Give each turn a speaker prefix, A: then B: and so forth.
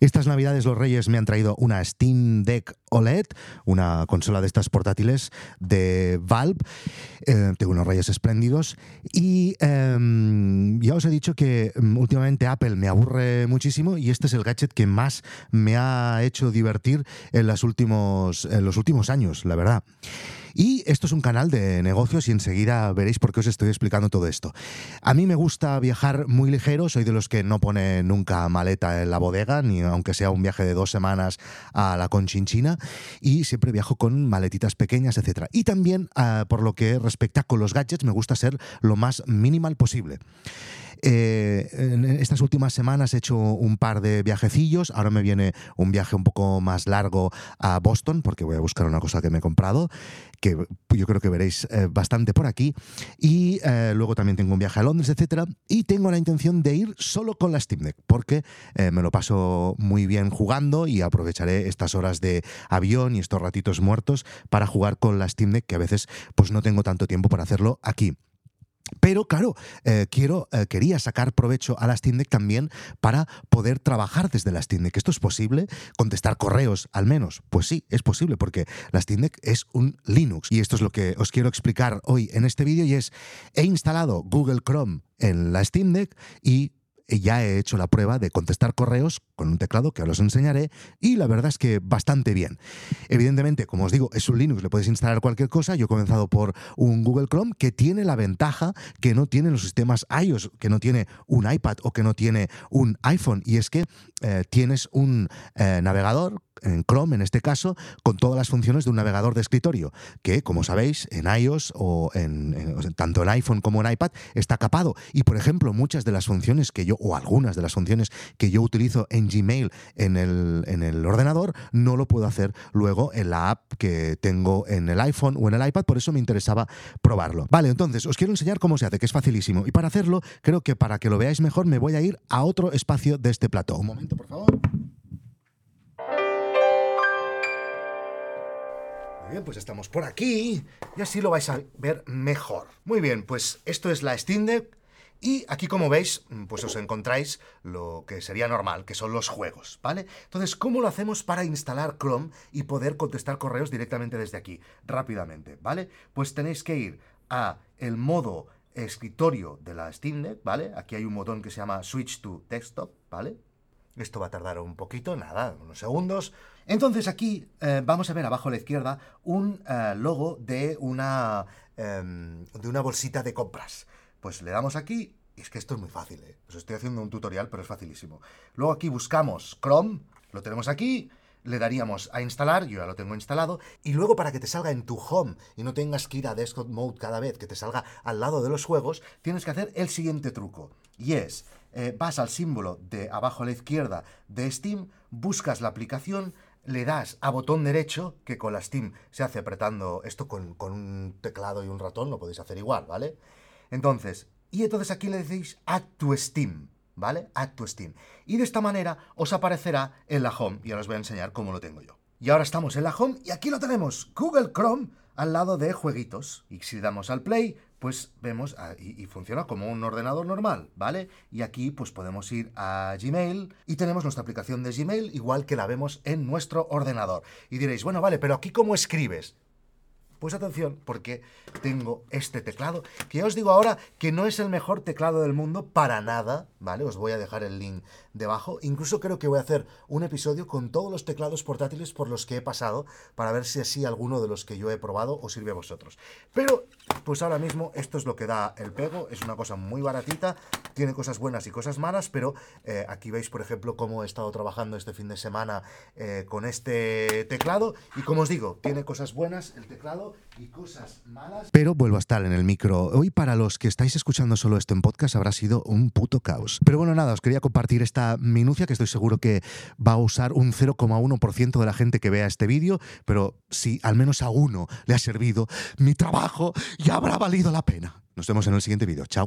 A: Estas navidades los Reyes me han traído una Steam Deck OLED, una consola de estas portátiles de Valve. Eh, tengo unos Reyes espléndidos. Y em, ya os he dicho que mm, últimamente Apple me aburre muchísimo y este es el gadget que más me ha hecho divertir en, en los últimos años, la verdad. Y esto es un canal de negocios y enseguida veréis por qué os estoy explicando todo esto. A mí me gusta viajar muy ligero, soy de los que no pone nunca maleta en la bodega, ni aunque sea un viaje de dos semanas a la Conchinchina, y siempre viajo con maletitas pequeñas, etc. Y también, ah, por lo que respecta con los gadgets, me gusta ser lo más minimal posible. Eh, en estas últimas semanas he hecho un par de viajecillos. Ahora me viene un viaje un poco más largo a Boston porque voy a buscar una cosa que me he comprado, que yo creo que veréis eh, bastante por aquí. Y eh, luego también tengo un viaje a Londres, etcétera. Y tengo la intención de ir solo con la Steam Deck porque me lo paso muy bien jugando y aprovecharé estas horas de avión y estos ratitos muertos para jugar con la Steam Deck que a veces pues no tengo tanto tiempo para hacerlo aquí. Pero claro, eh, quiero, eh, quería sacar provecho a la Steam Deck también para poder trabajar desde la Steam Deck. ¿Esto es posible? ¿Contestar correos al menos? Pues sí, es posible porque la Steam Deck es un Linux. Y esto es lo que os quiero explicar hoy en este vídeo y es, he instalado Google Chrome en la Steam Deck y ya he hecho la prueba de contestar correos con un teclado que os enseñaré y la verdad es que bastante bien. Evidentemente, como os digo, es un Linux, le puedes instalar cualquier cosa. Yo he comenzado por un Google Chrome que tiene la ventaja que no tienen los sistemas iOS, que no tiene un iPad o que no tiene un iPhone y es que eh, tienes un eh, navegador en Chrome en este caso, con todas las funciones de un navegador de escritorio, que como sabéis en iOS o en, tanto en iPhone como en iPad está capado. Y por ejemplo, muchas de las funciones que yo, o algunas de las funciones que yo utilizo en Gmail en el, en el ordenador, no lo puedo hacer luego en la app que tengo en el iPhone o en el iPad, por eso me interesaba probarlo. Vale, entonces os quiero enseñar cómo se hace, que es facilísimo. Y para hacerlo, creo que para que lo veáis mejor, me voy a ir a otro espacio de este plato. Un momento, bien, pues estamos por aquí y así lo vais a ver mejor. Muy bien, pues esto es la Steam Deck y aquí como veis, pues os encontráis lo que sería normal, que son los juegos, ¿vale? Entonces, ¿cómo lo hacemos para instalar Chrome y poder contestar correos directamente desde aquí, rápidamente, ¿vale? Pues tenéis que ir a el modo escritorio de la Steam Deck, ¿vale? Aquí hay un botón que se llama Switch to Desktop, ¿vale? Esto va a tardar un poquito, nada, unos segundos. Entonces aquí eh, vamos a ver abajo a la izquierda un eh, logo de una, em, de una bolsita de compras. Pues le damos aquí, y es que esto es muy fácil, ¿eh? os estoy haciendo un tutorial, pero es facilísimo. Luego aquí buscamos Chrome, lo tenemos aquí, le daríamos a instalar, yo ya lo tengo instalado, y luego para que te salga en tu home y no tengas que ir a desktop mode cada vez, que te salga al lado de los juegos, tienes que hacer el siguiente truco, y es eh, vas al símbolo de abajo a la izquierda de Steam, buscas la aplicación, le das a botón derecho, que con la Steam se hace apretando esto con, un teclado y un ratón, lo podéis hacer igual, ¿vale? Entonces, y entonces aquí le decís Add to Steam, ¿vale? Add to Steam. Y de esta manera os aparecerá en la home, y ahora os voy a enseñar cómo lo tengo yo. Y ahora estamos en la home y aquí lo tenemos, Google Chrome al lado de jueguitos. Y si damos al play, pues vemos ah, y, funciona como un ordenador normal, ¿vale? Y aquí pues podemos ir a Gmail y tenemos nuestra aplicación de Gmail igual que la vemos en nuestro ordenador. Y diréis, bueno, vale, pero aquí cómo escribes. Pues atención, porque tengo este teclado, que ya os digo ahora que no es el mejor teclado del mundo para nada, ¿vale? Os voy a dejar el link debajo. Incluso creo que voy a hacer un episodio con todos los teclados portátiles por los que he pasado, para ver si así alguno de los que yo he probado os sirve a vosotros. Pero, pues ahora mismo esto es lo que da el pego, es una cosa muy baratita, tiene cosas buenas y cosas malas, pero eh, aquí veis, por ejemplo, cómo he estado trabajando este fin de semana eh, con este teclado, y como os digo, tiene cosas buenas el teclado, y cosas malas. Pero vuelvo a estar en el micro. Hoy para los que estáis escuchando solo esto en podcast habrá sido un puto caos. Pero bueno, nada, os quería compartir esta minucia que estoy seguro que va a usar un 0,1% de la gente que vea este vídeo, pero si al menos a uno le ha servido mi trabajo, ya habrá valido la pena. Nos vemos en el siguiente vídeo. Chao.